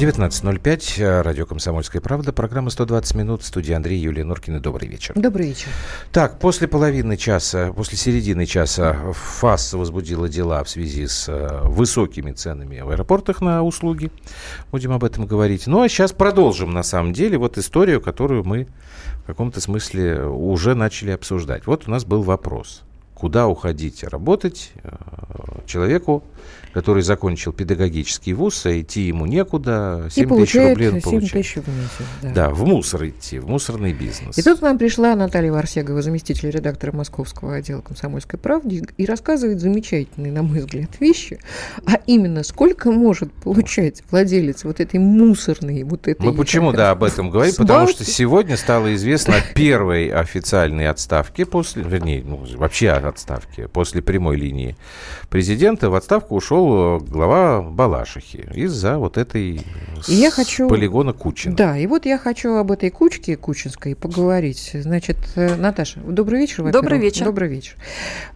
19.05, радио «Комсомольская правда», программа «120 минут», студия Андрей, Юлия Норкина. Добрый вечер. Добрый вечер. Так, после половины часа, после середины часа ФАС возбудила дела в связи с э, высокими ценами в аэропортах на услуги. Будем об этом говорить. Ну, а сейчас продолжим, на самом деле, вот историю, которую мы в каком-то смысле уже начали обсуждать. Вот у нас был вопрос. Куда уходить работать э, человеку, который закончил педагогический вуз, а идти ему некуда, 7 тысяч рублей он 7 получает. тысяч в месяц. Да. Да, в мусор идти, в мусорный бизнес. И тут к нам пришла Наталья Варсегова, заместитель редактора Московского отдела «Комсомольской правды», и рассказывает замечательные, на мой взгляд, вещи, а именно, сколько может получать владелец вот этой мусорной, вот этой... Мы почему, да, об этом говорим? Потому что сегодня стало известно о первой официальной отставке после, вернее, ну, вообще отставке, после прямой линии президента в отставку ушел глава Балашихи из-за вот этой И я хочу... полигона Кучина. Да, и вот я хочу об этой кучке кучинской поговорить. Значит, э, Наташа, добрый вечер. во-первых. Добрый вечер. Добрый вечер.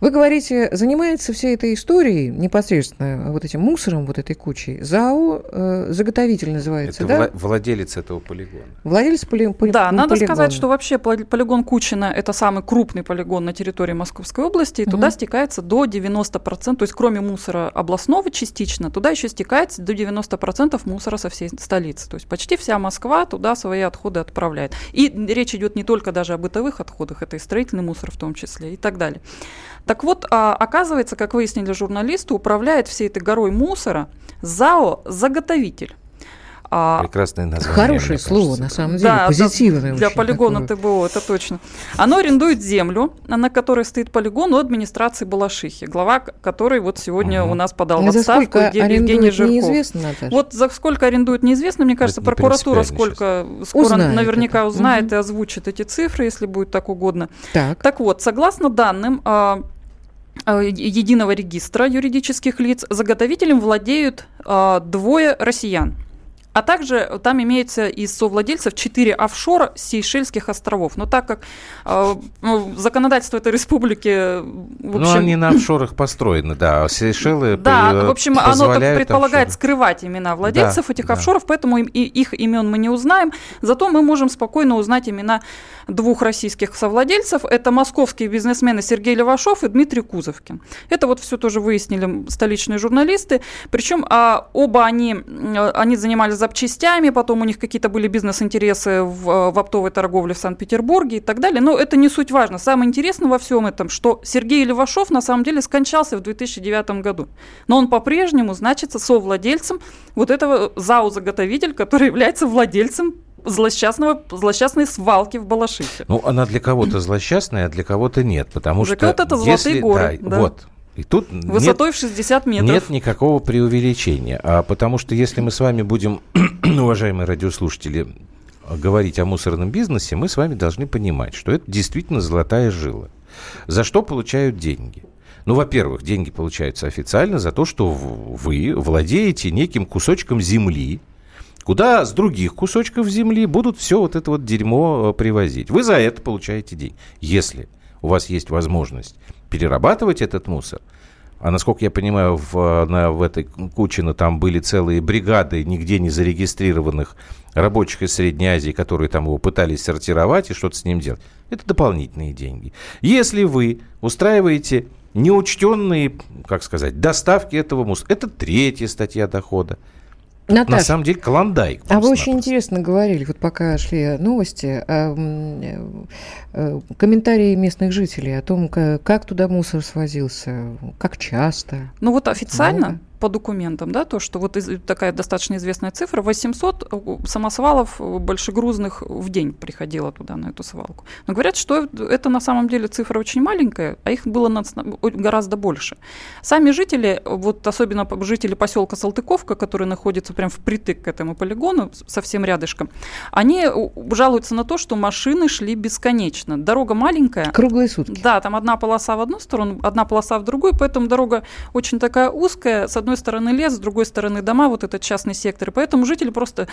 Вы говорите, занимается всей этой историей, непосредственно вот этим мусором, вот этой кучей, ЗАО э, «Заготовитель» называется, Это да? вла- владелец этого полигона. Владелец поли... поли- Да, надо полигона. сказать, что вообще поли- полигон Кучина – это самый крупный полигон на территории Московской области, и туда Мгм. стекается до 90%, то есть кроме мусора областного частично, туда еще стекается до 90% мусора со всей столицы. То есть почти вся Москва туда свои отходы отправляет. И речь идет не только даже о бытовых отходах, это и строительный мусор в том числе и так далее. Так вот, а, оказывается, как выяснили журналисты, управляет всей этой горой мусора ЗАО «Заготовитель». А, Прекрасное название. Хорошее слово, кажется. на самом деле, да, позитивное Для полигона такое. ТБО, это точно. Оно арендует землю, на которой стоит полигон у администрации Балашихи, глава которой вот сегодня Мгм. у нас подал в А за отставку сколько Евгений Жирков. неизвестно, Наташа? Вот за сколько арендует, неизвестно. Мне кажется, не прокуратура сколько скоро Узнает наверняка это. узнает Мгм. и озвучит эти цифры, если будет так угодно. Так. Так вот, согласно данным а, а, единого регистра юридических лиц, заготовителем владеют а, двое россиян. А также там имеется из совладельцев 4 офшора Сейшельских островов. Но так как а, ну, законодательство этой республики, в общем, Ну, они на офшорах построены, да. Сейшелы да, при- в общем, оно так предполагает офшоры. скрывать имена владельцев Да, этих да. офшоров, поэтому им- и их имен мы не узнаем. Зато мы можем спокойно узнать имена двух российских совладельцев. Это московские бизнесмены Сергей Левашов и Дмитрий Кузовкин. Это вот все тоже выяснили столичные журналисты. Причем а, оба они, м, они занимались запчастями, потом у них какие-то были бизнес-интересы в, в оптовой торговле в Санкт-Петербурге и так далее. Но это не суть важно. Самое интересное во всем этом, что Сергей Левашов на самом деле скончался в 2009 году. Но он по-прежнему значится совладельцем вот этого ЗАО-заготовитель, который является владельцем злосчастного, злосчастной свалки в Балашихе. Ну, она для кого-то злосчастная, а для кого-то нет, потому Для что... кого-то это золотые если- горы, да, да. Вот. И тут нет Высотой в 60 метров. Нет никакого преувеличения. А потому что если мы с вами будем, уважаемые радиослушатели, говорить о мусорном бизнесе, мы с вами должны понимать, что это действительно золотая жила. За что получают деньги? Ну, во-первых, деньги получаются официально за то, что вы владеете неким кусочком земли, куда с других кусочков земли будут все вот это вот дерьмо э, привозить. Вы за это получаете деньги. Если у вас есть возможность перерабатывать этот мусор, а насколько я понимаю, в, на, в этой Кучино там были целые бригады нигде не зарегистрированных рабочих из Средней Азии, которые там его пытались сортировать и что-то с ним делать. Это дополнительные деньги. Если вы устраиваете неучтенные, как сказать, доставки этого мусора, это третья статья дохода. На Наташа, самом деле клондайк. А вы очень интересно говорили, вот пока шли новости, а, м, э, комментарии местных жителей о том, ка- как туда мусор свозился, как часто. Ну вот официально Много. По документам, да, то, что вот из- такая достаточно известная цифра, 800 самосвалов э, большегрузных в день приходило туда, на эту свалку. Но говорят, что это на самом деле цифра очень маленькая, а их было гораздо больше. Сами жители, вот особенно жители поселка Салтыковка, который находится прям впритык к этому полигону, совсем рядышком, они у- жалуются на то, что машины шли бесконечно. Дорога маленькая, Круглые сутки. да, там одна полоса в одну сторону, одна полоса в другую, поэтому дорога очень такая узкая. С одной одной стороны лес, с другой стороны дома, вот этот частный сектор. И поэтому жители просто,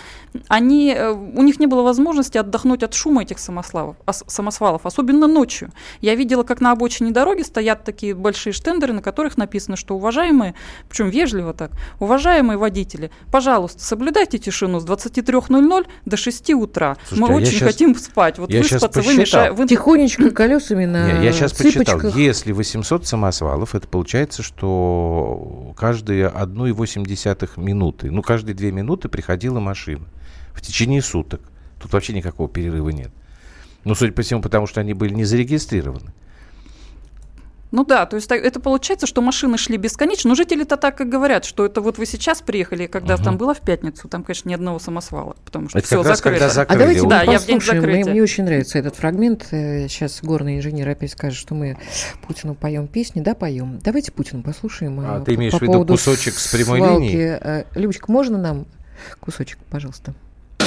они, э, у них не было возможности отдохнуть от шума этих самосвалов, самосвалов, особенно ночью. Я видела, как на обочине дороги стоят такие большие штендеры, на которых написано, что уважаемые, причем вежливо так, уважаемые водители, пожалуйста, соблюдайте тишину с 23.00 до 6 утра. Слушайте, Мы а очень сейчас, хотим спать. Вот я выспаться вы мешаете. Тихонечко колесами на Я, я сейчас цыпочках. почитал. Если 800 самосвалов, это получается, что каждые 1,8 минуты, ну, каждые 2 минуты приходила машина в течение суток. Тут вообще никакого перерыва нет. Ну, судя по всему, потому что они были не зарегистрированы. Ну да, то есть это получается, что машины шли бесконечно. Но жители-то так и говорят, что это вот вы сейчас приехали, когда угу. там была в пятницу, там, конечно, ни одного самосвала, потому что это все закрыто. Когда закрыли. А давайте да, я в день закрытия. Мне, мне очень нравится этот фрагмент. Сейчас горный инженер опять скажет, что мы Путину поем песни. Да, поем. Давайте Путину послушаем. А, а ты имеешь по в виду кусочек с прямой свалки. линии? Э, Любочка, можно нам кусочек, пожалуйста?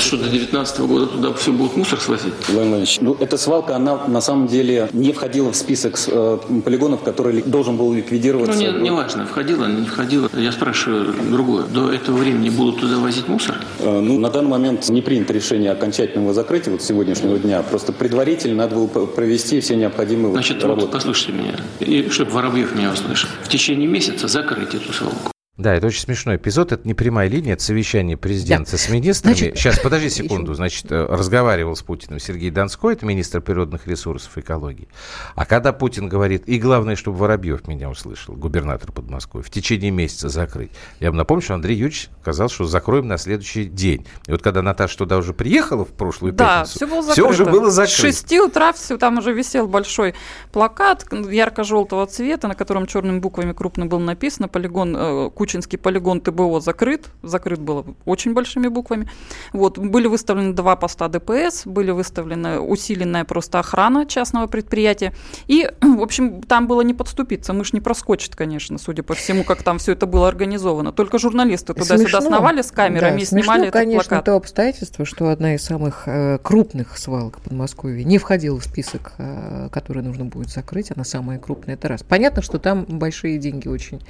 Что до 2019 года туда все будут мусор свозить? Владимирович, ну эта свалка, она на самом деле не входила в список э, полигонов, который должен был ликвидироваться. Ну, не, не важно, входила, не входила. Я спрашиваю другое. До этого времени будут туда возить мусор? Э, ну, на данный момент не принято решение окончательного закрытия вот сегодняшнего дня. Просто предварительно надо было провести все необходимые Значит, работы. вот послушайте меня, и чтобы Воробьев меня услышал. В течение месяца закрыть эту свалку. Да, это очень смешной эпизод. Это не прямая линия, это совещание президента да. с министрами. Значит, Сейчас, подожди секунду. Значит, э, разговаривал с Путиным Сергей Донской, это министр природных ресурсов и экологии. А когда Путин говорит, и главное, чтобы Воробьев меня услышал, губернатор Подмосковья, в течение месяца закрыть. Я вам напомню, что Андрей Юрьевич сказал, что закроем на следующий день. И вот когда Наташа туда уже приехала в прошлую да, пятницу, все, было закрыто. все уже было закрыто. С 6 утра все, там уже висел большой плакат ярко-желтого цвета, на котором черными буквами крупно было написано полигон э, Кучинский полигон ТБО закрыт, закрыт было очень большими буквами. Вот, были выставлены два поста ДПС, были выставлены усиленная просто охрана частного предприятия. И, в общем, там было не подступиться. Мышь не проскочит, конечно, судя по всему, как там все это было организовано. Только журналисты туда-сюда сновали с камерами да, и снимали смешно, этот конечно, плакат. то обстоятельство, что одна из самых э, крупных свалок Подмосковья не входила в список, э, который нужно будет закрыть. Она самая крупная. Это раз. Понятно, что там большие деньги очень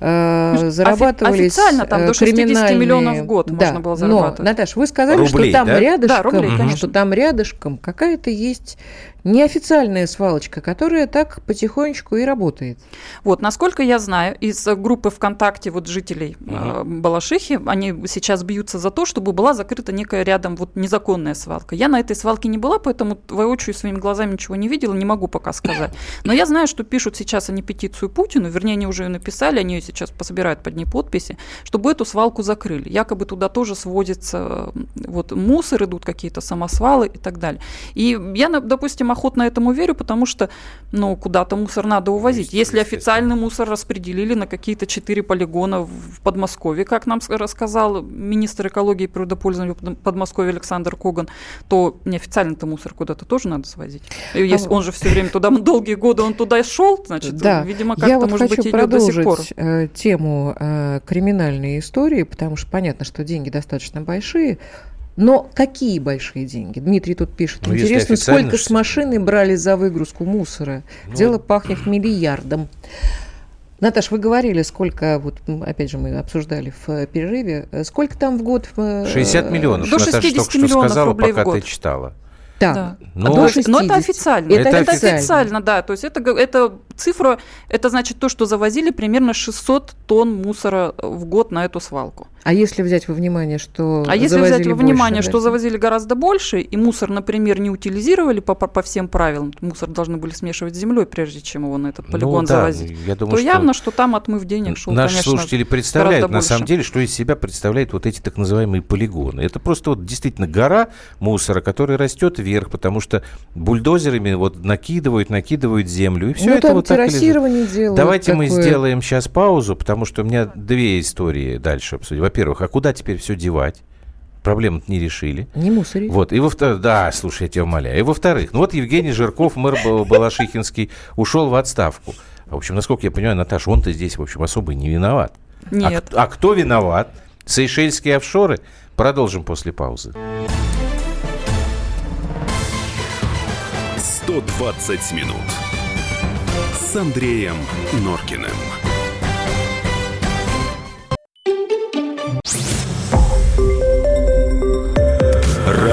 э, зарабатывают зарабатывались Официально там до 60 миллионов в год да, можно было зарабатывать. Но, Наташа, вы сказали, рублей, что там да? рядышком, да, рублей, что там рядышком какая-то есть неофициальная свалочка, которая так потихонечку и работает. Вот, насколько я знаю, из группы ВКонтакте вот жителей угу. Балашихи, они сейчас бьются за то, чтобы была закрыта некая рядом вот незаконная свалка. Я на этой свалке не была, поэтому воочию своими глазами ничего не видела, не могу пока сказать. Но я знаю, что пишут сейчас они петицию Путину, вернее, они уже ее написали, они ее сейчас пособирают под ней подписи, чтобы эту свалку закрыли. Якобы туда тоже сводится вот мусор, идут какие-то самосвалы и так далее. И я, допустим, охотно этому верю, потому что, ну, куда-то мусор надо увозить. Если официальный мусор распределили на какие-то четыре полигона в Подмосковье, как нам рассказал министр экологии и природопользования Подмосковья Александр Коган, то неофициальный-то мусор куда-то тоже надо свозить. Если он же все время туда, долгие годы он туда шел, значит, да. видимо, как-то, вот может быть, идет до сих пор. Э, тему э, криминальной истории, потому что понятно, что деньги достаточно большие, но какие большие деньги? Дмитрий тут пишет. Ну, Интересно, сколько с машины брали за выгрузку мусора? Ну, Дело пахнет миллиардом. Наташ, вы говорили, сколько, вот опять же мы обсуждали в э, перерыве, э, сколько там в год? 60 э, миллионов. До 60 Наташа только что сказала, рублей пока в год. ты читала. Да. да. Но, но это официально. Это, это официально. официально, да. То есть это, это цифра, это значит то, что завозили примерно 600 тонн мусора в год на эту свалку. А если взять во внимание, что А если взять во внимание, больше, что завозили гораздо больше, и мусор, например, не утилизировали по, по, по всем правилам, мусор должны были смешивать с землей, прежде чем его на этот полигон ну, да, завозить, я думаю, то что явно, что там отмыв денег шел, Наши конечно, слушатели представляют, на самом деле, что из себя представляют вот эти так называемые полигоны. Это просто вот действительно гора мусора, которая растет вверх, потому что бульдозерами вот накидывают, накидывают землю, и все ну, это вот так лежит. Давайте такое... мы сделаем сейчас паузу, потому что у меня две истории дальше обсудим во-первых, а куда теперь все девать? проблему не решили. Не мусорить. Вот, и во-вторых, да, слушай, я тебя умоляю. И во-вторых, ну вот Евгений Жирков, мэр Балашихинский, ушел в отставку. А, в общем, насколько я понимаю, Наташа, он-то здесь, в общем, особо не виноват. А Нет. А, а кто виноват? Сейшельские офшоры? Продолжим после паузы. 120 минут с Андреем Норкиным.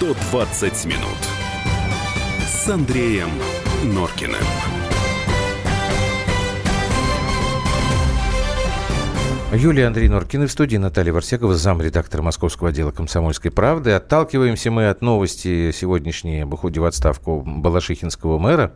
«120 минут» с Андреем Норкиным. Юлия Андрей Норкин и в студии Наталья Варсегова, замредактор Московского отдела «Комсомольской правды». Отталкиваемся мы от новости сегодняшней об уходе в отставку Балашихинского мэра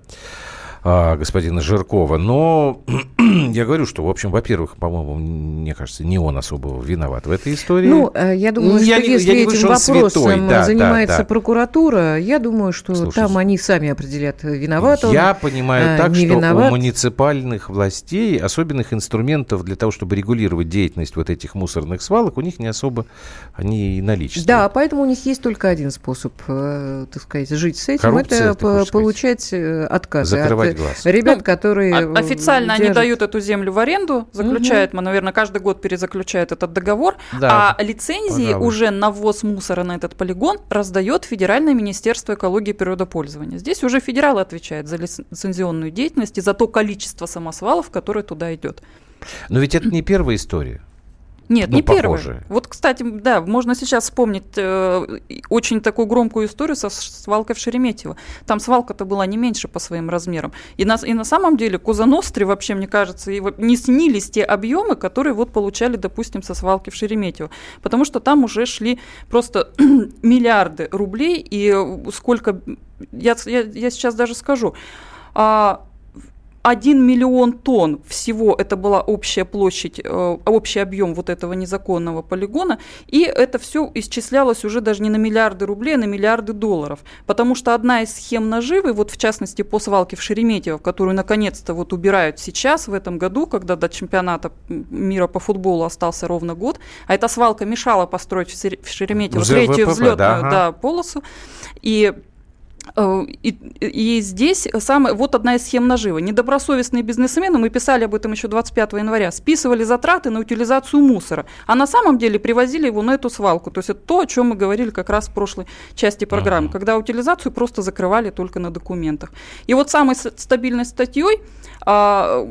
а, господина Жиркова. Но я говорю, что, в общем, во-первых, по-моему, мне кажется, не он особо виноват в этой истории. Ну, э, я думаю, я что не, если я не этим вопросом святой. Да, занимается да, да. прокуратура, я думаю, что Слушайте, там они сами определят, виноват он, Я понимаю а, так, что виноват. у муниципальных властей особенных инструментов для того, чтобы регулировать деятельность вот этих мусорных свалок, у них не особо они наличествуют. Да, поэтому у них есть только один способ, э, так сказать, жить с этим, Коррупция, это получать сказать. отказы Закрывать глаз. Ребят, ну, которые... Официально держат... они дают эту землю в аренду, заключают, угу. наверное, каждый год перезаключают этот договор, да, а лицензии пожалуй. уже на ввоз мусора на этот полигон раздает Федеральное министерство экологии и природопользования. Здесь уже федералы отвечают за лицензионную деятельность и за то количество самосвалов, которое туда идет. Но ведь это не первая история. Нет, ну, не первое. Вот, кстати, да, можно сейчас вспомнить э, очень такую громкую историю со свалкой в Шереметьево. Там свалка-то была не меньше по своим размерам. И на, и на самом деле Кузаностре вообще, мне кажется, и не снились те объемы, которые вот получали, допустим, со свалки в Шереметьево. Потому что там уже шли просто миллиарды рублей, и сколько... Я, я, я сейчас даже скажу. А, 1 миллион тонн всего это была общая площадь, э, общий объем вот этого незаконного полигона, и это все исчислялось уже даже не на миллиарды рублей, а на миллиарды долларов, потому что одна из схем наживы, вот в частности по свалке в Шереметьево, которую наконец-то вот убирают сейчас, в этом году, когда до чемпионата мира по футболу остался ровно год, а эта свалка мешала построить в Шереметьево третью взлетную да, ага. да, полосу, и и, и здесь самое, вот одна из схем наживы. Недобросовестные бизнесмены, мы писали об этом еще 25 января, списывали затраты на утилизацию мусора, а на самом деле привозили его на эту свалку. То есть это то, о чем мы говорили как раз в прошлой части программы, uh-huh. когда утилизацию просто закрывали только на документах. И вот самой стабильной статьей а,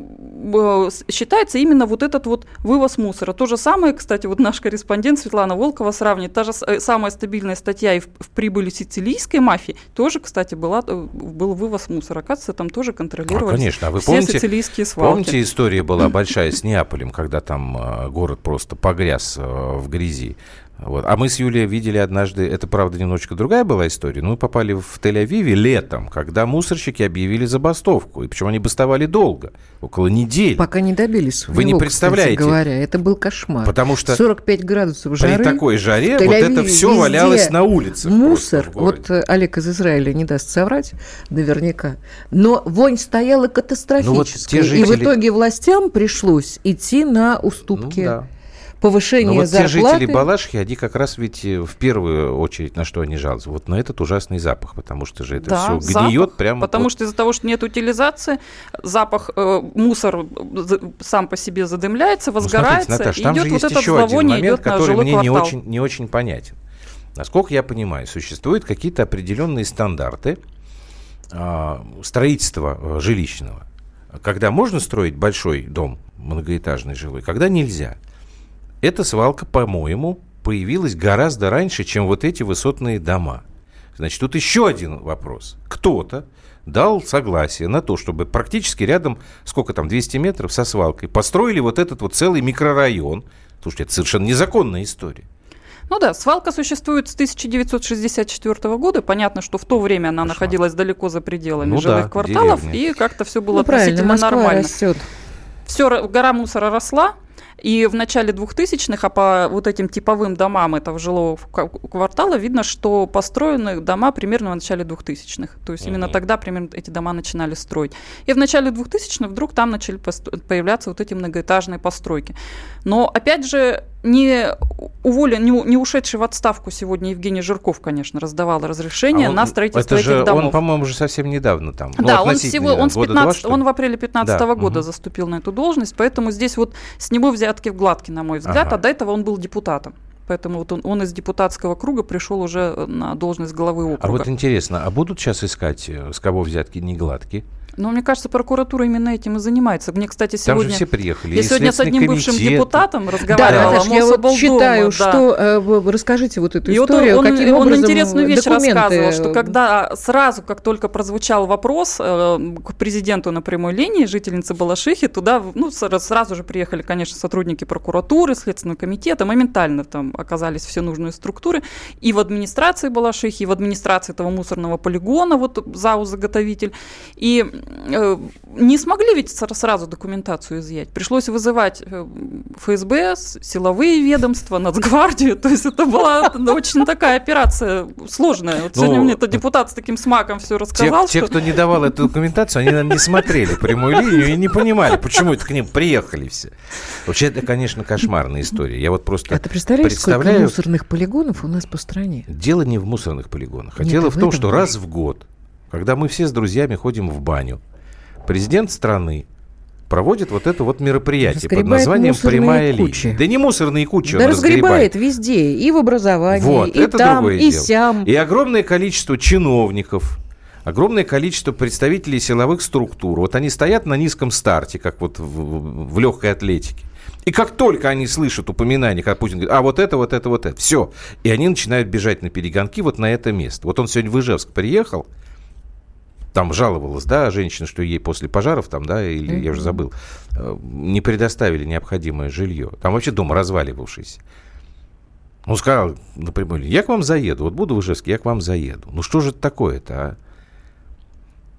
считается именно вот этот вот вывоз мусора. То же самое, кстати, вот наш корреспондент Светлана Волкова сравнивает, та же э, самая стабильная статья и в, в прибыли сицилийской мафии тоже, кстати, была, э, был вывоз мусора. Оказывается, там тоже контролировали а, конечно. А вы все помните, сицилийские свалки. Помните, история была большая с Неаполем, когда там э, город просто погряз в грязи? Вот. А мы с Юлией видели однажды, это, правда, немножечко другая была история, но мы попали в Тель-Авиве летом, когда мусорщики объявили забастовку. И причем они бастовали долго, около недели. Пока не добились своего, Вы не представляете. говоря, это был кошмар. Потому что 45 градусов жары. При такой жаре вот это все валялось на улице. Мусор. Вот э, Олег из Израиля не даст соврать, наверняка. Но вонь стояла катастрофическая. Ну, вот жители... И в итоге властям пришлось идти на уступки. Ну, да повышение вот зарплаты. те жители Балашихи, они как раз ведь э, в первую очередь на что они жалуются? Вот на этот ужасный запах, потому что же это да, все гниет запах, прямо. Потому под... что из-за того, что нет утилизации, запах, э, мусор сам по себе задымляется, возгорается, ну, смотрите, Наташа, идет вот это зловоние, момент, идет который мне квартал. не очень, не очень понятен. Насколько я понимаю, существуют какие-то определенные стандарты э, строительства э, жилищного, когда можно строить большой дом многоэтажный жилой, когда нельзя. Эта свалка, по-моему, появилась гораздо раньше, чем вот эти высотные дома. Значит, тут еще один вопрос. Кто-то дал согласие на то, чтобы практически рядом, сколько там, 200 метров со свалкой, построили вот этот вот целый микрорайон. Слушайте, это совершенно незаконная история. Ну да, свалка существует с 1964 года. Понятно, что в то время она Кошмар. находилась далеко за пределами ну жилых да, кварталов, деревня. и как-то все было ну, относительно нормально. Растет. Все, гора мусора росла, и в начале 2000-х, а по вот этим типовым домам этого жилого квартала видно, что построены дома примерно в начале 2000-х. То есть uh-huh. именно тогда примерно эти дома начинали строить. И в начале 2000-х вдруг там начали появляться вот эти многоэтажные постройки. Но опять же, не уволен, не, не ушедший в отставку сегодня Евгений Жирков, конечно, раздавал разрешение А он- на строительство это же этих домов. Он, по-моему, уже совсем недавно там. Ну, да, он относительно всего, он с года два, 15, что ли? он в апреле 2015 Да, года мгм. заступил на эту должность, поэтому здесь вот с него взятки в гладкий, на мой взгляд, Ага. а до этого он был депутатом. Поэтому вот он, он из депутатского круга пришел уже на должность главы округа. А вот интересно, а будут сейчас искать, э, с кого взятки не гладкие? Но мне кажется, прокуратура именно этим и занимается. Мне, кстати, Там сегодня... же все приехали. Я и сегодня с одним Следственный бывшим комитет. депутатом Да, разговаривала. Наташа, я вот читаю, да. что... э, расскажите вот эту И вот историю, он, каким он интересную вещь документы- рассказывал, что когда сразу, как только прозвучал вопрос э, к президенту на прямой линии, жительницы Балашихи, туда ну, сра- сразу же приехали, конечно, сотрудники прокуратуры, Следственного комитета, моментально там оказались все нужные структуры, и в администрации Балашихи, и в администрации этого мусорного полигона, вот ЗАУ-заготовитель, и не смогли ведь сра- сразу документацию изъять. Пришлось вызывать э, ФСБ, силовые ведомства, Нацгвардию. То есть это была ну, очень такая операция сложная. Вот Ну, сегодня мне этот депутат с таким смаком все рассказал. те, кто не давал эту документацию, они, наверное, не смотрели прямую линию и не понимали, почему это к ним приехали все. Вообще, это, конечно, кошмарная история. Я вот просто А ты представляешь, сколько представляю... мусорных полигонов у нас по стране? Дело не в мусорных полигонах, а дело а в том, что раз в год, когда мы все с друзьями ходим в баню, президент страны проводит вот это вот мероприятие под Разгребает названием мусорные «Прямая кучи. линия». Да не мусорные кучи Да он разгребает везде, и в образовании, Вот, и это там, другое и дело. сям. И огромное количество чиновников, огромное количество представителей силовых структур. Вот они стоят на низком старте, как вот в, в легкой атлетике. И как только они слышат упоминание, как Путин говорит, а вот это, вот это, вот это, все. И они начинают бежать на перегонки вот на это место. Вот он сегодня в Ижевск приехал, там жаловалась, да, женщина, что ей после пожаров там, да, или я уже забыл, э, не предоставили необходимое жилье. Там вообще дом разваливавшийся. Он сказал напрямую, я к вам заеду, вот буду в Ижевске, я к вам заеду. Ну что же это такое-то, а?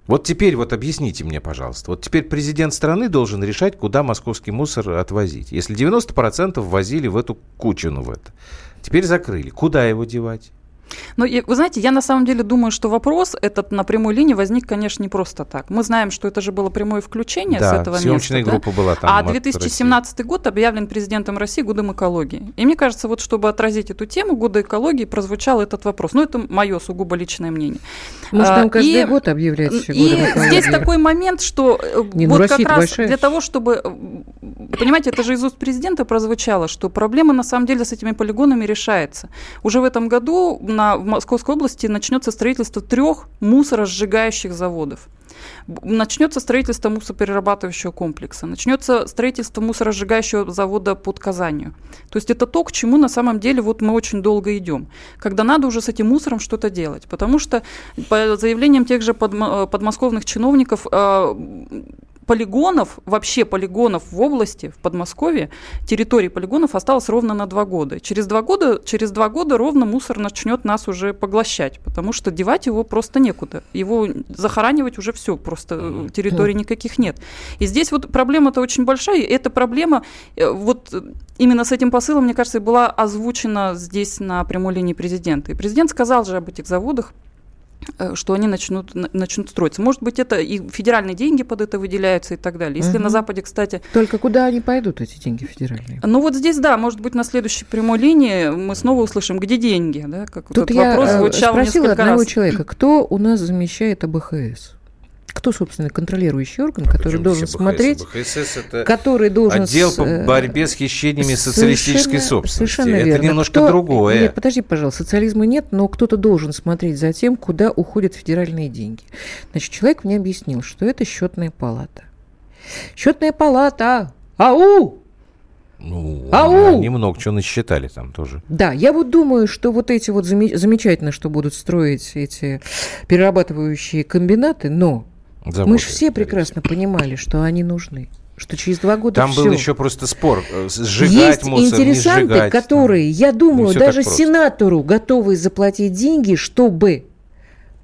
Вот теперь вот объясните мне, пожалуйста, вот теперь президент страны должен решать, куда московский мусор отвозить. Если 90% возили в эту кучину в это, теперь закрыли, куда его девать? Но я- вы знаете, я на самом деле думаю, что вопрос этот на прямой линии возник, конечно, не просто так. Мы знаем, что это же было прямое включение с да, этого съемочная места. да? группа была там. А от 2017 год объявлен президентом России годом экологии. И мне кажется, вот чтобы отразить эту тему года экологии, прозвучал этот вопрос. Ну, это мое сугубо личное мнение. Может, А, нам каждый и- год объявлять И годом экологии? здесь такой момент, что э, Не, ну вот Россия-то как раз большая. для того, чтобы... э, Понимаете, это же из уст президента прозвучало, что проблема на самом деле с этими полигонами решается. Уже в этом году на, в Московской области начнется строительство трех мусоросжигающих заводов. Начнется строительство мусороперерабатывающего комплекса, начнется строительство мусоросжигающего завода под Казанью. То есть это то, к чему на самом деле вот мы очень долго идем, когда надо уже с этим мусором что-то делать. Потому что по заявлениям тех же э, подмосковных чиновников, э, полигонов, вообще полигонов в области, в Подмосковье, территории полигонов осталось ровно на два года. Через два года, через два года ровно мусор начнет нас уже поглощать, потому что девать его просто некуда. Его захоранивать уже все, просто э, территорий никаких нет. И здесь вот проблема-то очень большая, и эта проблема э, вот э, именно с этим посылом, мне кажется, была озвучена здесь на прямой линии президента. И президент сказал же об этих заводах, что они начнут, на- начнут строиться. Может быть, это и федеральные деньги под это выделяются и так далее. Если Мгм. на Западе, кстати, Только куда они пойдут, эти деньги федеральные? ну вот здесь, да, может быть, на следующей прямой линии мы снова услышим, где деньги, да, как вот Тут этот я вопрос э, звучал спросила одного раз. человека, кто у нас замещает АБХС? Кто, собственно, контролирующий орган, который Причем должен смотреть, АБХС это который должен... отдел с- по э, борьбе с хищениями социалистической собственности. Совершенно это верно. немножко Кто- другое. Нет, подожди, пожалуйста, социализма нет, но кто-то должен смотреть за тем, куда уходят федеральные деньги. Значит, человек мне объяснил, что это счетная палата. Счетная палата! Ау! Ну, Ау! они много чего насчитали там тоже. Да, я вот думаю, что вот эти вот заме- замечательно, что будут строить эти перерабатывающие комбинаты, но мы Заводы, же все прекрасно понимали, что они нужны. Что через два года Там был всё. еще просто спор, э, сжигать Есть мусор, не интересанты, сжигать. которые, я думаю, даже сенатору готовы заплатить деньги, чтобы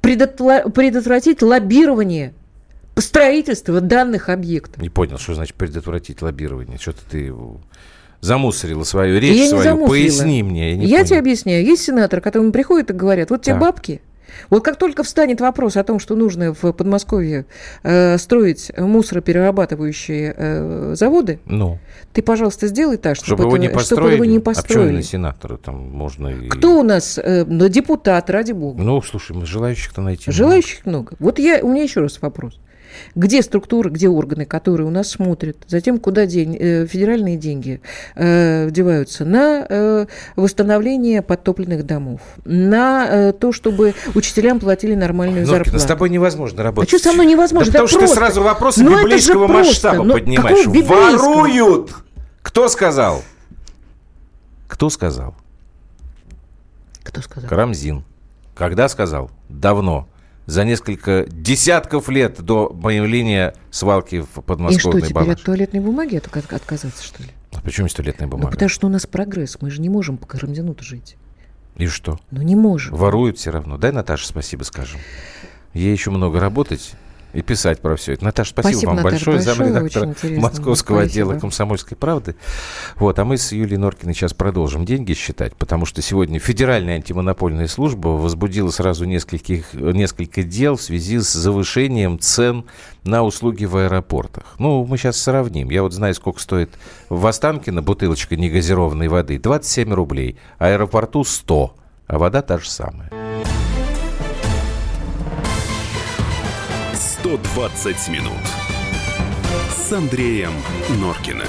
предотвратить лоббирование строительства данных объектов. Не понял, что значит предотвратить лоббирование. Что-то ты замусорила свою речь я не свою. замыслила. Поясни мне. Я, не Я понял. тебе объясняю. Есть сенатор, к которому приходят и говорят, вот тебе Так. бабки, Вот как только встанет вопрос о том, что нужно в Подмосковье э, строить мусороперерабатывающие э, заводы, Ну, ты, пожалуйста, сделай так, чтобы, чтобы его не построили. чтобы его не А построили. именно сенатора там можно... и- Кто у нас э, ну, депутат, ради бога? Ну, слушай, мы желающих-то найти. много. Желающих много. Вот я, у меня еще раз вопрос. Где структуры, где органы, которые у нас смотрят, затем куда день, э, федеральные деньги э, деваются на э, восстановление подтопленных домов, на э, то, чтобы учителям платили нормальную Норкина, зарплату. с тобой невозможно работать. А что со мной невозможно? Да Это потому что просто. ты сразу вопросы Ну, это же библейского масштаба Ну, поднимаешь. Воруют! Кто сказал? Кто сказал? Кто сказал? Карамзин. Когда сказал? Давно. За несколько десятков лет до появления свалки в И что, подмосковной теперь от туалетной бумаги от- от- отказаться, что ли? А почему здесь туалетная Ну, бумага? потому что у нас прогресс, мы же не можем по Карамзину-то жить. И что? Ну, не можем. Воруют все равно. Дай Наташе спасибо скажем. Ей еще много работать и писать про все это. Наташа, спасибо, Спасибо, вам Наташа, большое, замредактора. Московского Спасибо. отдела «Комсомольской правды». Вот, а мы с Юлией Норкиной сейчас продолжим деньги считать, потому что сегодня Федеральная антимонопольная служба возбудила сразу нескольких, несколько дел в связи с завышением цен на услуги в аэропортах. Ну, мы сейчас сравним. Я вот знаю, сколько стоит в Останкино бутылочка негазированной воды. 27 рублей, а аэропорту 100, а вода та же самая. 120 минут с Андреем Норкиным.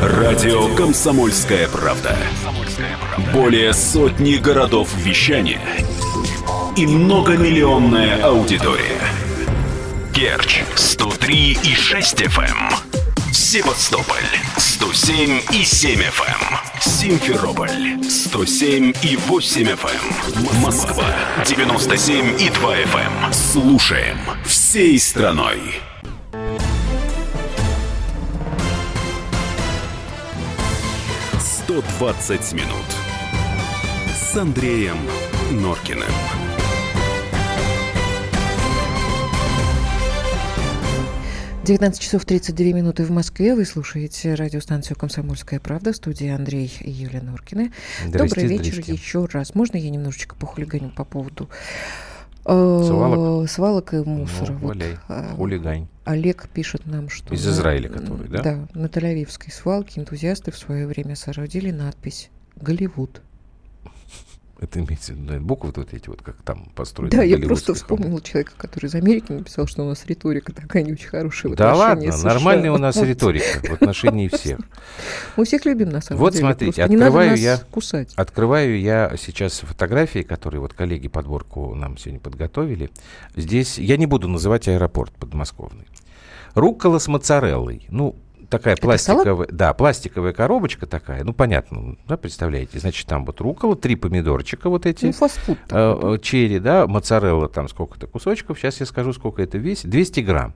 Радио «Комсомольская правда». Более сотни городов вещания и многомиллионная аудитория. Керчь 103 и 6 FM. Севастополь 107 и 7 FM. Симферополь 107 и 8 FM. Москва 97 и 2 FM. Слушаем всей страной. «120 минут» с Андреем Норкиным. — 19 часов 32 минуты в Москве. Вы слушаете радиостанцию «Комсомольская правда» в студии Андрей и Юлия Норкины. Здрасте, Добрый вечер здрасте. еще раз. Можно я немножечко похулиганю по поводу э, Свалок? свалок и мусора? Ну, Вот, а, хулигань. Олег пишет нам, что... Из на- Израиля который, да? Да, на Тель-Авивской свалке энтузиасты в свое время соорудили надпись «Голливуд». Это имеется в виду, буквы вот эти вот, как там построены. Да, я просто вспомнила человека, который из Америки написал, что у нас риторика такая не очень хорошая. Да ладно, США. нормальная у нас Вот. риторика в отношении всех. Мы всех любим, на самом Вот деле. смотрите, просто не надо открываю я- кусать. Открываю я сейчас фотографии, которые вот коллеги подборку нам сегодня подготовили. Здесь я не буду называть аэропорт подмосковный. Руккола с моцареллой. Ну, такая пластиковая, да, пластиковая коробочка такая, ну, понятно, да, представляете, значит, там вот руккола, три помидорчика вот эти, Ну, фастфуд. э, черри, да, моцарелла, там сколько-то кусочков, сейчас я скажу, сколько это весит, 200 грамм,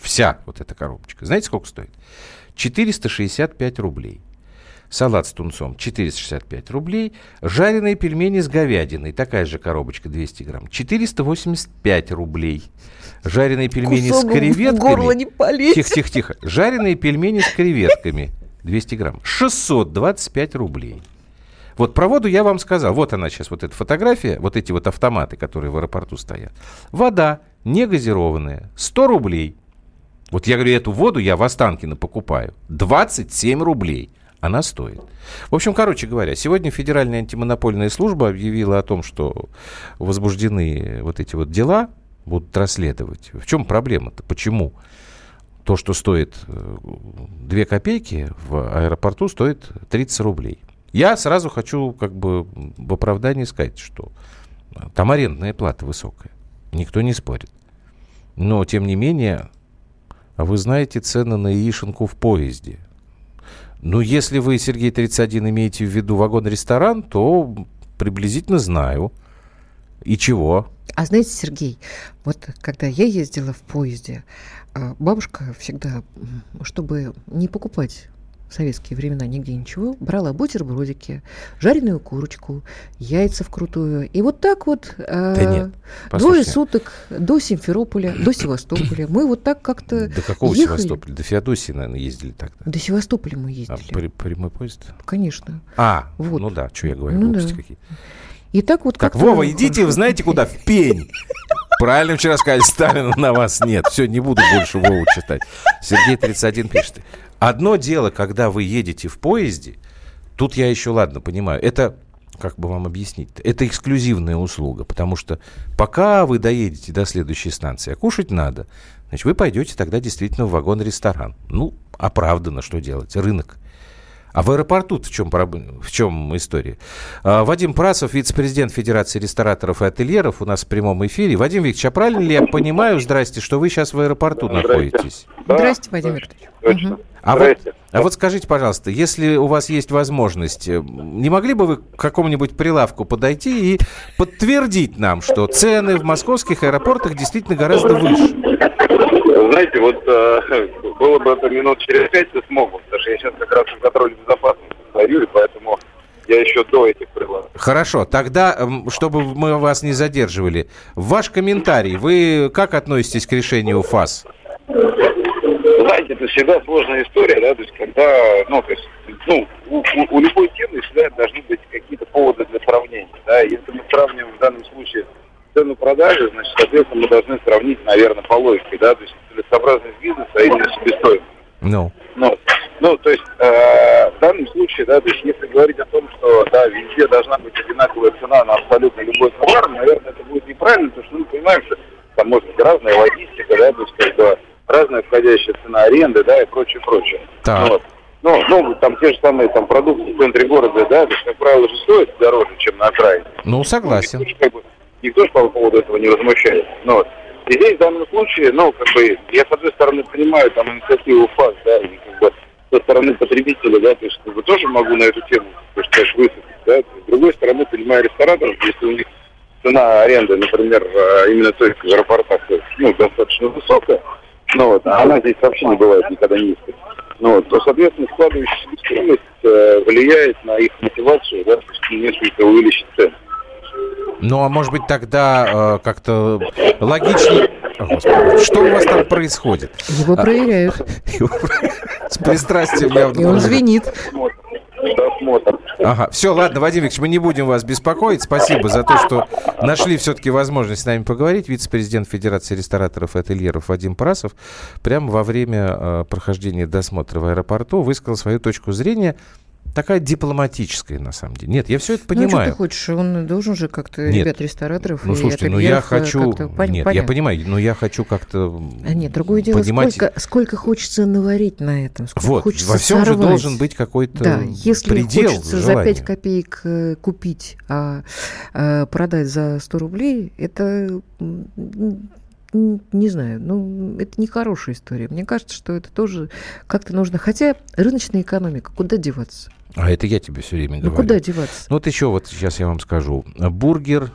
вся вот эта коробочка. Знаете, сколько стоит? 465 рублей. Салат с тунцом 465 рублей. Жареные пельмени с говядиной. Такая же коробочка 200 грамм. 485 рублей. Жареные пельмени Кусок с креветками. горло не полезет. Тихо, тихо, тихо. Жареные пельмени с креветками. 200 грамм. 625 рублей. Вот про воду я вам сказал. Вот она сейчас, вот эта фотография, вот эти вот автоматы, которые в аэропорту стоят. Вода негазированная, 100 рублей. Вот я говорю, эту воду я в Останкино покупаю. 27 рублей она стоит. В общем, короче говоря, сегодня Федеральная антимонопольная служба объявила о том, что возбуждены вот эти вот дела, будут расследовать. В чем проблема-то? Почему? То, что стоит 2 копейки, в аэропорту стоит 30 рублей. Я сразу хочу как бы в оправдании сказать, что там арендная плата высокая. Никто не спорит. Но, тем не менее, вы знаете цены на яишенку в поезде. Ну, если вы, Сергей 31, имеете в виду вагон-ресторан, то приблизительно знаю. И чего? А знаете, Сергей, вот когда я ездила в поезде, а, бабушка всегда, чтобы не покупать в советские времена нигде ничего, брала бутербродики, жареную курочку, яйца вкрутую. И вот так вот э, Да нет, двое суток до Симферополя, до Севастополя. Мы вот так как-то До какого ехали. Севастополя? До Феодосии, наверное, ездили тогда. До Севастополя мы А, ездили. при- прямой поезд? Конечно. А, Вот. ну да, что я говорю, Ну да. какие. И так вот Так, как-то Вова, идите, вы знаете куда? В пень. Правильно вчера сказали, Сталина на вас нет. Все, не буду больше Вову читать. Сергей 31 пишет. Одно дело, когда вы едете в поезде, тут я еще, ладно, понимаю, это, как бы вам объяснить это эксклюзивная услуга, потому что пока вы доедете до следующей станции, а кушать надо, значит, вы пойдете тогда действительно в вагон-ресторан. Ну, оправданно, что делать, рынок. А в аэропорту в чем, в чем история? А, Вадим Прасов, вице-президент Федерации рестораторов и ательеров, у нас в прямом эфире. Вадим Викторович, а правильно ли я понимаю, здрасте, что вы сейчас в аэропорту находитесь? Здрасте, Вадим Викторович. Точно. Мгм. А вот, а вот скажите, пожалуйста, если у вас есть возможность, э, не могли бы вы к какому-нибудь прилавку подойти и подтвердить нам, что цены в московских аэропортах действительно гораздо выше? Знаете, вот э, было бы это минут через пять, я смог бы, потому что я сейчас как раз в контроле безопасности стою, и поэтому я еще до этих прилавков. Хорошо, тогда, эм, чтобы мы вас не задерживали, ваш комментарий, вы как относитесь к решению ФАС? Знаете, это всегда сложная история, да, то есть когда, ну, то есть, ну, у, у- любой темы всегда должны быть какие-то поводы для сравнения, да, если мы сравниваем в данном случае цену продажи, значит, соответственно, мы должны сравнить, наверное, по логике, да, то есть себестоимость. Ну, Ну, ну, то есть э, в данном случае, да, то есть если говорить о том, что да, везде должна быть одинаковая цена на абсолютно любой товар, наверное, это будет неправильно, потому что мы понимаем, что там может быть разная логистика, да, то есть как бы разная входящая цена аренды, да, и прочее, прочее. Так. Вот. Ну, ну, там те же самые там продукты в центре города, да, то есть, как правило, же стоят дороже, чем на окраине. ну согласен. Никто же, как бы, никто же по поводу этого не возмущается. Ну, вот. И здесь в данном случае, ну, как бы, я, с одной стороны, понимаю там инициативу ФАС, да, и как бы со стороны потребителя, да, то есть, как бы, тоже могу на эту тему, то есть, конечно, высказать, да. С другой стороны, понимаю рестораторов, если у них цена аренды, например, э, именно то есть в аэропортах, ну, достаточно высокая, ну, вот, а она здесь вообще не бывает никогда низкой. Ну, то, соответственно, складывающаяся стоимость э, влияет на их мотивацию, да, то есть несколько увеличить цены. Ну, а может быть тогда э, как-то логичнее... Господи, что у вас там происходит? Его проверяют. С пристрастием явно. И он звенит. Ага, все, ладно, Вадим Викторович, мы не будем вас беспокоить. Спасибо за то, что нашли все-таки возможность с нами поговорить. Вице-президент Федерации рестораторов и ательеров Вадим Прасов прямо во время э, прохождения досмотра в аэропорту высказал свою точку зрения, такая дипломатическая на самом деле. Нет, я все это Ну, что понимаю. ты хочешь? Он должен же как-то Нет. ребят рестораторов Ну, слушайте, ну я э, хочу... Нет, я понятно. понимаю, но я хочу как-то А нет, другое дело, поднимать- сколько, сколько хочется наварить на этом, сколько Вот, хочется во всем же сорвать. должен быть какой-то Да, если предел хочется за желания. 5 копеек э, купить, а э, продать за 100 рублей, это, не знаю, ну, это не хорошая история. Мне кажется, что это тоже как-то нужно. Хотя рыночная экономика, куда деваться? А это я тебе все время Ну, говорю. куда деваться? Ну вот еще вот сейчас я вам скажу. Бургер...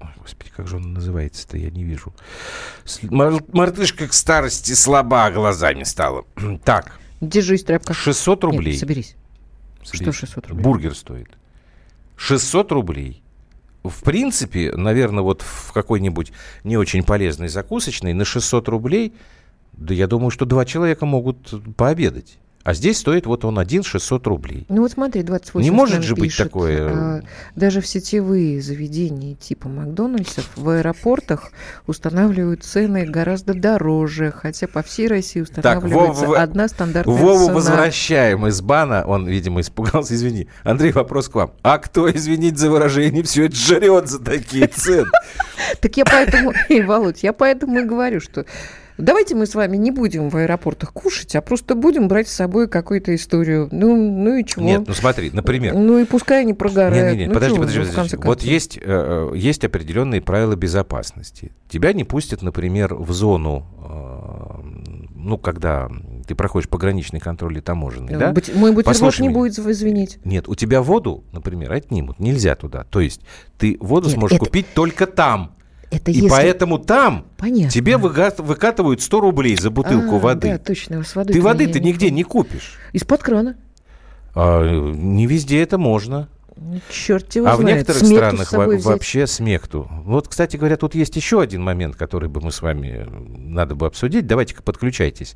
Ой, господи, как же он называется-то, я не вижу. Мар- Мартышка к старости слаба глазами стала. Так, Держись, тряпка. 600 Нет, рублей. соберись. Что Соберись. 600 рублей? Бургер стоит. 600 рублей. В принципе, наверное, вот в какой-нибудь не очень полезной закусочной на 600 рублей, да я думаю, что два человека могут пообедать. А здесь стоит вот он один 600 рублей. Ну вот смотри, 28 Не может же быть пишет, такое. а, даже в сетевые заведения типа Макдональдсов в аэропортах устанавливают цены гораздо дороже, хотя по всей России устанавливается Вова, одна стандартная Вову цена. возвращаем из бана. Он, видимо, испугался. Извини. Андрей, вопрос к вам. А кто, извините за выражение, все это жрет за такие цены? Так я поэтому, Володь, я поэтому и говорю, что давайте мы с вами не будем в аэропортах кушать, а просто будем брать с собой какую-то историю. Ну, ну и чего? Нет, ну смотри, например. Ну и пускай они прогорают. Не-не-не, Ну, подожди, подожди, ну, подожди. конце Вот есть, э, есть определенные правила безопасности. Тебя не пустят, например, в зону, э, ну, когда ты проходишь пограничный контроль и таможенный, Ну, да? бут- Мой бутерброд Послушай не меня. будет звенеть. Нет, у тебя воду, например, отнимут. Нельзя туда. То есть ты воду Нет, сможешь это- купить только там. Это И если... поэтому там Понятно. тебе выкатывают 100 рублей за бутылку А, воды. Да, точно, с водой Ты воды-то меня не- нигде не купишь. Из-под крана. А, не везде это можно. Черт его а в знает. некоторых Смету с странах во- взять. вообще смехту. Вот, кстати говоря, тут есть еще один момент, который бы мы с вами надо бы обсудить. Давайте-ка подключайтесь.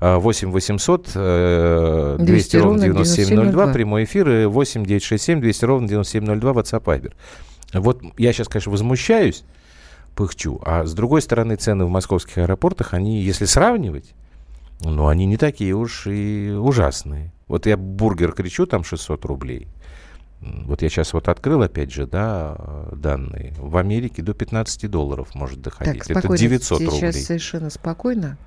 А, 8 800 э, 200 200 ровно ровно 9702, 9702. прямой эфир, и 8 967 200 ровно 9702, WhatsApp Viber. Вот я сейчас, конечно, возмущаюсь, пыхчу, а с другой стороны, цены в московских аэропортах, они, если сравнивать, ну, они не такие уж и ужасные. Вот я бургер кричу, там 600 рублей. Вот я сейчас вот открыл, опять же, да, данные. В Америке до 15 долларов может доходить. Так, Это спокойно. 900 Сейчас рублей. совершенно спокойно.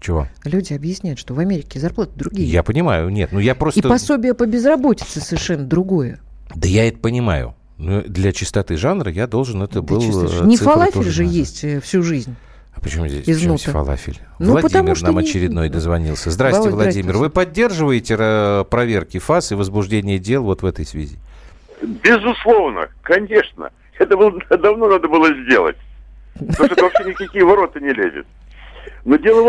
Чего? Люди объясняют, что в Америке зарплаты другие. Я понимаю, нет, ну я просто... И пособие по безработице совершенно другое. Да я это понимаю. Но для чистоты жанра я должен это Да, был... э, же. Не фалафель же назвать. есть э, всю жизнь. А почему здесь из почему фалафель? Ну, Владимир потому что нам не- очередной дозвонился. Здрасте, Володь, Владимир. здравствуйте. Вы поддерживаете э, проверки ФАС и возбуждение дел вот в этой связи? Безусловно, конечно. Это было, давно надо было сделать. Потому что это вообще никакие ворота не лезет. Но дело в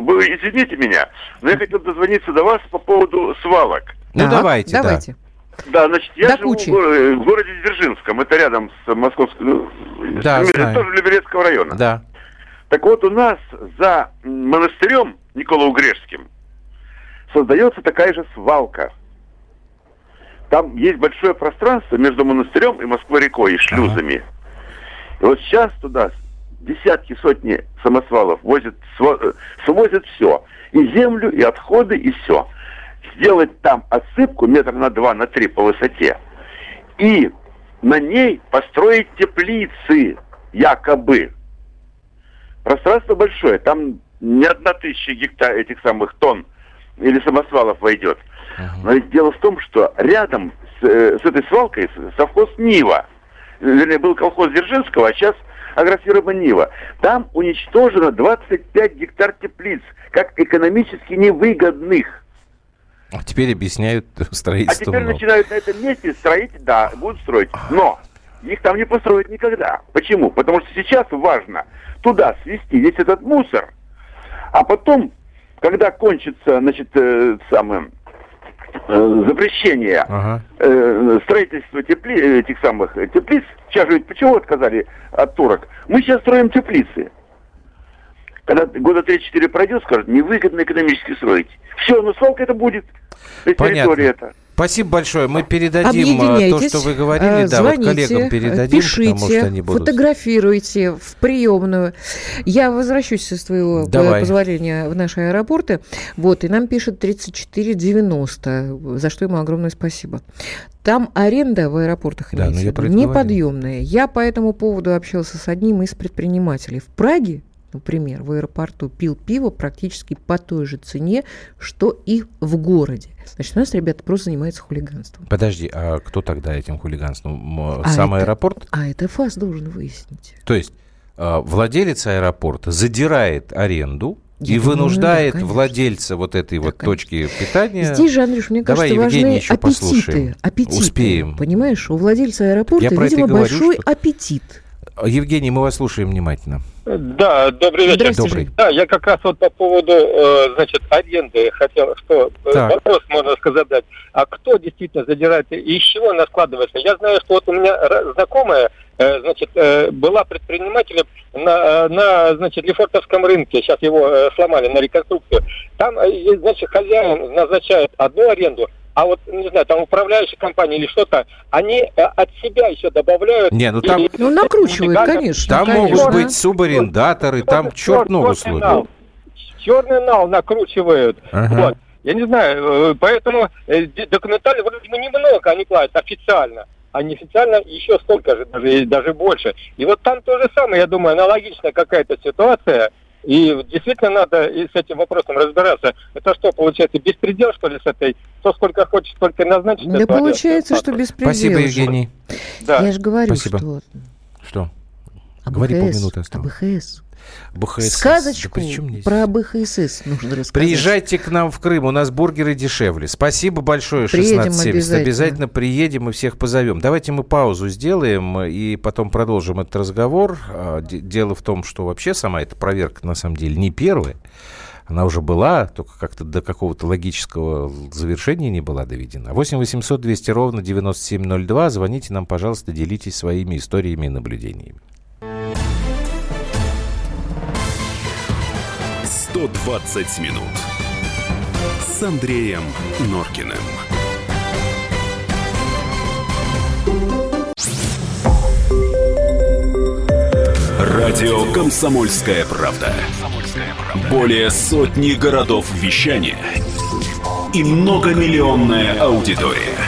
вы извините меня, но я хотел дозвониться до вас по поводу свалок. Ну, Так, давайте, да. давайте. Да, значит, я До живу кучи. в, горо- в городе Дзержинском, это рядом с Московским, ну, Да, с- знаю. тоже Люберецкого района. Да. Так вот, у нас за монастырем Николау-Грешским создается такая же свалка. Там есть большое пространство между монастырем и Москвой-рекой, и шлюзами. И вот сейчас туда десятки, сотни самосвалов возят, э, свозят все. И землю, и отходы, и все. Сделать там отсыпку метра на два, на три по высоте. И на ней построить теплицы, якобы. Пространство большое, там не одна тысяча гектар этих самых тонн или самосвалов войдет. Но ведь дело в том, что рядом с, э, с этой свалкой совхоз Нива, вернее, был колхоз Дзержинского, а сейчас агрофирма Нива. Там уничтожено 25 гектар теплиц, как экономически невыгодных. А теперь объясняют А строительство. теперь много. начинают на этом месте строить, да, будут строить. Но их там не построят никогда. Почему? Потому что сейчас важно туда свести весь этот мусор, а потом, когда кончится, значит, э, самое э, запрещение Ага. э, строительства тепли, этих самых э, теплиц, сейчас же ведь почему отказали от турок? Мы сейчас строим теплицы. Когда года 3-4 пройдет, скажут, невыгодно экономически строить. Все, ну сколько это будет? Территории это. Спасибо большое. Мы передадим э, то, что вы говорили, э, да, вот звоните, коллегам передадим, пишите, потому что они будут... фотографируйте в приемную. Я возвращусь с твоего Давай. позволения в наши аэропорты. Вот, и нам пишет 3490, за что ему огромное спасибо. Там аренда в аэропортах Да, ну имеется неподъемная. Я по этому поводу общался с одним из предпринимателей. В Праге, например, в аэропорту пил пиво практически по той же цене, что и в городе. Значит, у нас ребята просто занимаются хулиганством. Подожди, а кто тогда этим хулиганством? А Сам это- аэропорт? А это ФАС должен выяснить. То есть э, владелец аэропорта задирает аренду Я и думаю, вынуждает да, конечно. владельца вот этой Да, вот конечно. точки питания... Здесь же, Андрюш, мне Давай кажется, Евгения важны еще аппетиты. послушаем. аппетиты. Успеем. Понимаешь, у владельца аэропорта, Я это видимо, говорю, большой что- аппетит. Евгений, мы вас слушаем внимательно. Да, добрый вечер. Добрый. Да, я как раз вот по поводу, э, значит, аренды хотел, что э, Так. вопрос можно сказать дать. А кто действительно задирает и из чего она складывается? Я знаю, что вот у меня знакомая, э, значит, была предпринимателем на, на, значит, Лефортовском рынке. Сейчас его сломали на реконструкцию. Там, есть, значит, хозяин назначает одну аренду, а вот, не знаю, там управляющая компания или что-то, они э, от себя еще добавляют. Не, ну там- И- Ну, накручивают, нелегально- конечно. Там конечно. могут быть субарендаторы, там черт ногу сломит. нал. Черный нал накручивают. Ага. Вот. Я не знаю, э, поэтому э, документально вроде бы немного они платят официально. А неофициально еще столько же, даже, даже больше. И вот там то же самое, я думаю, аналогичная какая-то ситуация. И действительно надо и с этим вопросом разбираться. Это что, получается, беспредел, что ли, с этой? Кто сколько хочет, столько и назначит? Да получается, что беспредел. Спасибо. Евгений. Да. Я же говорю, Спасибо. что Что? об Говори, АБХС, полминуты осталось. АБХС. БХСС. Сказочку Да здесь? про АБХСС нужно рассказать. Приезжайте к нам в Крым, у нас бургеры дешевле. Спасибо большое, Приедем 1670. обязательно. Обязательно приедем и всех позовем. Давайте мы паузу сделаем и потом продолжим этот разговор. А, де- Дело в том, что вообще сама эта проверка на самом деле не первая. Она уже была, только как-то до какого-то логического завершения не была доведена. 8 800 200 ровно 9702. Звоните нам, пожалуйста, делитесь своими историями и наблюдениями. 120 минут с Андреем Норкиным. Радио «Комсомольская правда». Более сотни городов вещания и многомиллионная аудитория.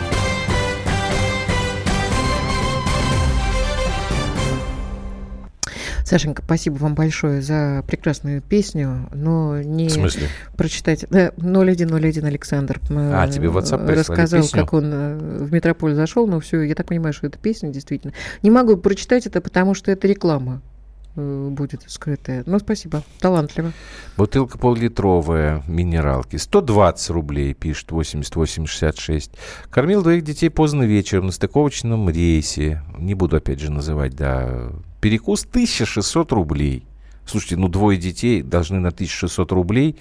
Сашенька, спасибо вам большое за прекрасную песню, но не В смысле? прочитать. Да, 0101 Александр э, А, тебе WhatsApp рассказал, песню? как он э, в метрополь зашел, но все, я так понимаю, что это песня действительно. Не могу прочитать это, потому что это реклама э, будет скрытая. Но спасибо, талантливо. Бутылка пол-литровая минералки. 120 рублей, пишет 8866. Кормил двоих детей поздно вечером на стыковочном рейсе. Не буду опять же называть, да. Перекус 1600 рублей. Слушайте, ну двое детей должны на 1600 рублей.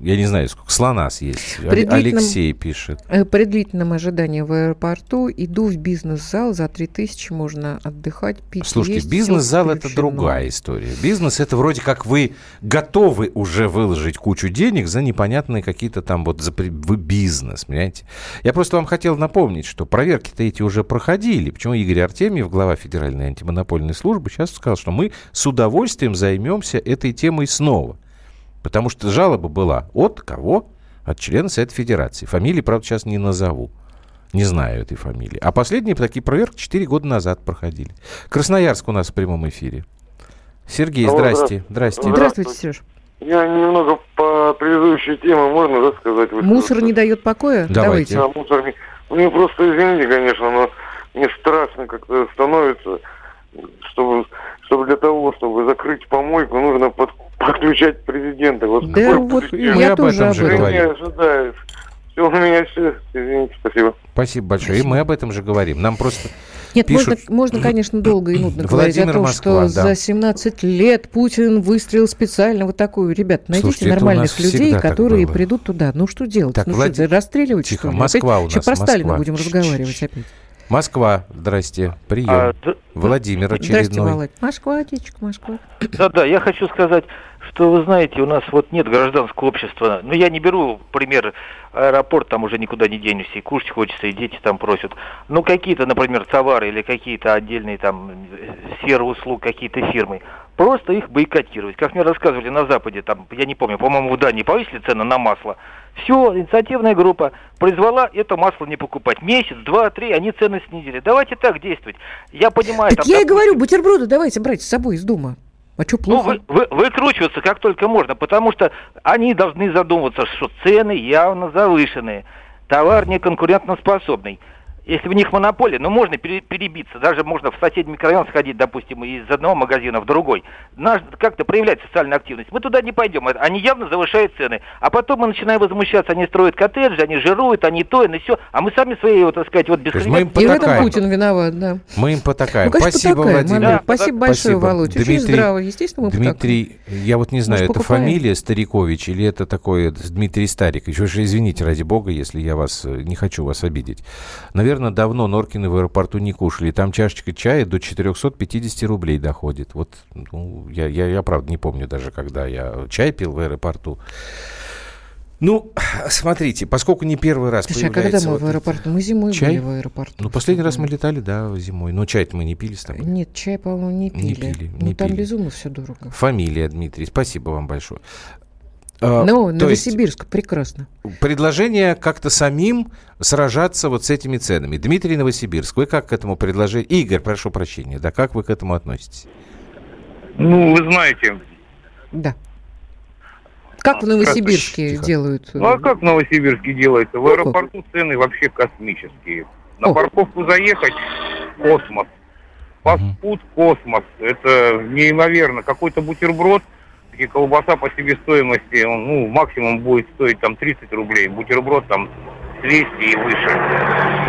Я не знаю, сколько. Слона съесть. При длительном- Алексей пишет. Э, При длительном ожидании в аэропорту иду в бизнес-зал, за 3000 можно отдыхать, пить, Слушайте, есть, бизнес-зал это другая история. Бизнес это вроде как вы готовы уже выложить кучу денег за непонятные какие-то там вот за вы бизнес, понимаете? Я просто вам хотел напомнить, что проверки-то эти уже проходили. Почему Игорь Артемьев, глава Федеральной антимонопольной службы, сейчас сказал, что мы с удовольствием займемся этой темой снова. Потому что жалоба была от кого? От члена Совета Федерации. Фамилии, правда, сейчас не назову. Не знаю этой фамилии. А последние такие проверки 4 года назад проходили. Красноярск у нас в прямом эфире. Сергей, Алло, здрасте. Здрасте. Здравствуйте, Сереж. Я немного по предыдущей теме, можно, да, сказать? высказаться? Мусор не дает покоя? Давайте. Да, мусор не... Мне просто, извините, конечно, но мне страшно как-то становится, чтобы, чтобы для того, чтобы закрыть помойку, нужно под- подключать президента. Вот Да вот президент? Я об тоже об этом. говорим. Не ожидает. Все, у меня все. Извините, спасибо. Спасибо большое. И мы об этом же говорим. Нам просто... Нет, Пишут- можно, можно, конечно, долго и нудно говорить о Владимир том, Москва, что да. за 17 лет Путин выстрелил специально вот такую. Ребят, найдите Слушайте, нормальных людей, которые придут туда. Ну что делать? Так, ну Влад- что, расстреливать? Тихо, что? Москва Опять у Еще нас, про Сталина Москва. будем Чш-чш-чш. разговаривать опять. Москва, здрасте. Прием. А, Владимир Здрасте, очередной. Володь. Москва, птичка, Москва. Да-да, я хочу сказать, что вы знаете, у нас вот нет гражданского общества. Ну, я не беру пример аэропорт, там уже никуда не денешься, и кушать хочется, и дети там просят. Ну, какие-то, например, товары или какие-то отдельные там сферы услуг, какие-то фирмы. Просто их бойкотировать. Как мне рассказывали на Западе, там, я не помню, по-моему, в Дании повысили цены на масло. Все, инициативная группа призвала это масло не покупать. Месяц, два, три, они цены снизили. Давайте так действовать. Я понимаю... Так там, я и допустим, говорю, бутерброды давайте брать с собой из дома. А что Ну, плохо? вы, вы- выкручиваться как только можно, потому что они должны задумываться, что цены явно завышенные, товар не конкурентоспособный. Если в них монополия, ну можно пере- перебиться, даже можно в соседний микрорайон сходить, допустим, из одного магазина в другой. Наш как-то проявлять социальную активность. Мы туда не пойдем, это- они явно завышают цены. А потом мы начинаем возмущаться, они строят коттеджи, они жируют, они то, и все, а мы сами свои, вот, так сказать, вот без мы им И в этом потакаем. Путин виноват, да. Мы им потакаем. Ну, конечно, Спасибо, потакаем, Владимир. Да, Спасибо большое, спасибо. Володь. Очень Дмитрий- здраво. Естественно, мы потакаем. Дмитрий, я вот не знаю, Может, это покупаем? фамилия Старикович или это такой Дмитрий Старик? Еще же извините, ради бога, если я вас э, не хочу вас обидеть. Наверное, давно Норкины в аэропорту не кушали. Там чашечка чая до 450 рублей доходит. Вот ну, я, я, я правда не помню даже, когда я чай пил в аэропорту. Ну, смотрите, поскольку не первый раз Слушай, а когда появляется мы вот в аэропорту? Мы зимой Чай? были в аэропорту. Ну, последний раз мы летали, да, зимой. Но чай мы не пили с тобой. Нет, чай, по-моему, не пили. Не пили, ну, там пили. безумно все дорого. Фамилия, Дмитрий. Спасибо вам большое. А, Ну, то есть Новосибирск, прекрасно. предложение как-то самим сражаться вот с этими ценами. Дмитрий Новосибирск, вы как к этому предложению? Игорь, прошу прощения, да, как вы к этому относитесь? Ну, вы знаете, Да. Как в Новосибирске Тихо. делают? Ну а как в Новосибирске делается? В аэропорту цены вообще космические. На О. парковку заехать – космос. Фастфуд – космос. Это неимоверно. Какой-то бутерброд и колбаса по себестоимости, он, ну, максимум будет стоить там 30 рублей. Бутерброд там 200 и выше.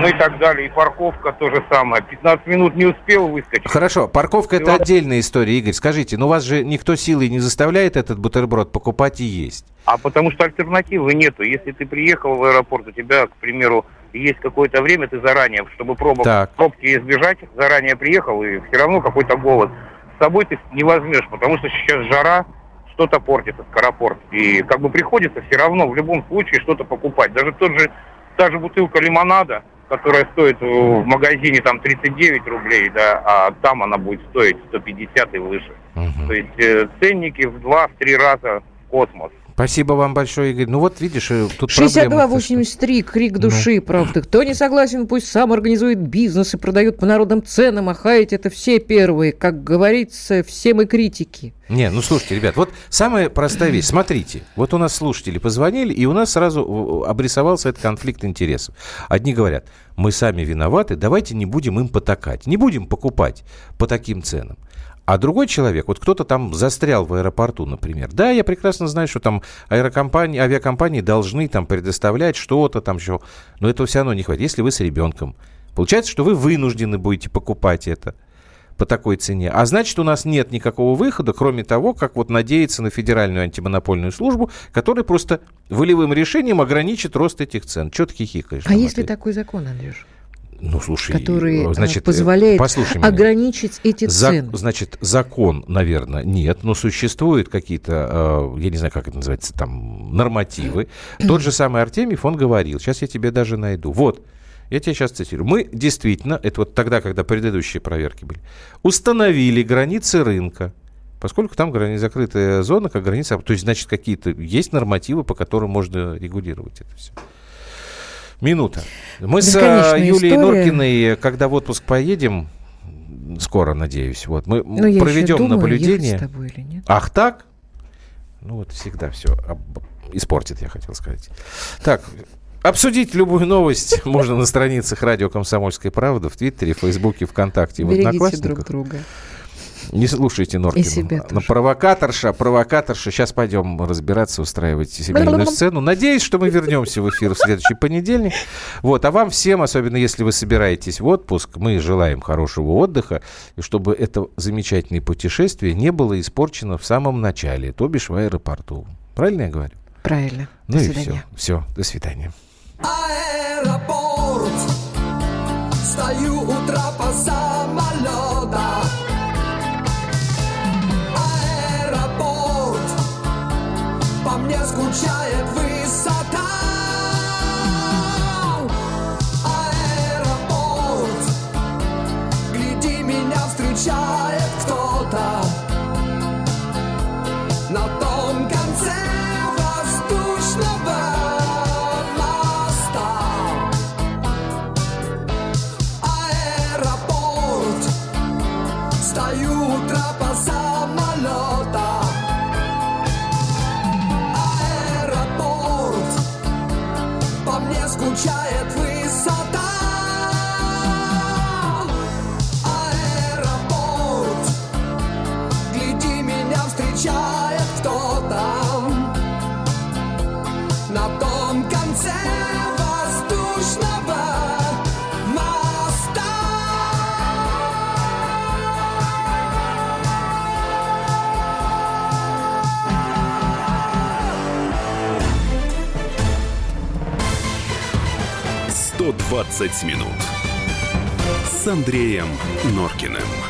Ну и так далее. И парковка то же самое. 15 минут не успел выскочить. Хорошо, парковка это отдельная история, Игорь. Скажите, ну вас же никто силой не заставляет этот бутерброд покупать и есть. А потому что альтернативы нету. Если ты приехал в аэропорт, у тебя, к примеру, есть какое-то время, ты заранее, чтобы пробок, Так. пробки избежать, заранее приехал, и все равно какой-то голод. С собой ты не возьмешь, потому что сейчас жара, что-то портится, скоропорт. И как бы приходится все равно в любом случае что-то покупать. Даже тот же, та же бутылка лимонада, которая стоит в магазине там 39 рублей, да, а там она будет стоить 150 и выше. То есть э, ценники в 2-3 раза в космос. Спасибо вам большое, Игорь. Ну вот видишь, э, тут проблема. 62-83, крик Ну. души, правда. Кто не согласен, пусть сам организует бизнес и продает по народным ценам, а хаять это все первые. Как говорится, все мы критики. Не, ну слушайте, ребят, вот самая простая вещь. Смотрите, вот у нас слушатели позвонили, и у нас сразу э, обрисовался этот конфликт интересов. Одни говорят, мы сами виноваты, давайте не будем им потакать, не будем покупать по таким ценам. А другой человек, вот кто-то там застрял в аэропорту, например. Да, я прекрасно знаю, что там аэрокомпании, авиакомпании должны там предоставлять что-то там еще, но этого все равно не хватит. Если вы с ребенком, получается, что вы вынуждены будете покупать это по такой цене. А значит, у нас нет никакого выхода, кроме того, как вот надеяться на Федеральную антимонопольную службу, которая просто волевым решением ограничит рост этих цен. Чего ты хихикаешь? А там, есть ли Матвей? такой закон, Андрюш, Ну, слушай, который э, значит, э, позволяет послушай меня. ограничить эти За- цены? Значит, закон, наверное, нет, но существуют какие-то, э, я не знаю, как это называется, там, нормативы. Тот же самый Артемьев, он говорил, сейчас я тебе даже найду. Вот, я тебе сейчас цитирую. Мы действительно, это вот тогда, когда предыдущие проверки были, установили границы рынка, поскольку там грани- закрытая зона, как граница, то есть, значит, какие-то есть нормативы, по которым можно регулировать это все. Минута. Мы с э, Юлией история. Норкиной, когда в отпуск поедем, скоро, надеюсь, вот, мы Ну, я еще проведем думаю, наблюдение. с тобой или нет. Ах так? Ну вот всегда все испортит, я хотел сказать. Так, обсудить любую новость можно на страницах радио «Комсомольская правда» в Твиттере, Фейсбуке, ВКонтакте и в Одноклассниках. друг друга. Не слушайте Норкину. И себя Но тоже. провокаторша, провокаторша. Сейчас пойдем разбираться, устраивать семейную сцену. Надеюсь, что мы вернемся в эфир в следующий понедельник. Вот. А вам всем, особенно если вы собираетесь в отпуск, мы желаем хорошего отдыха, и чтобы это замечательное путешествие не было испорчено в самом начале, то бишь в аэропорту. Правильно я говорю? Правильно. Ну До и свидания. все. Все. До свидания. Аэропорт Стою у «120 минут» с Андреем Норкиным.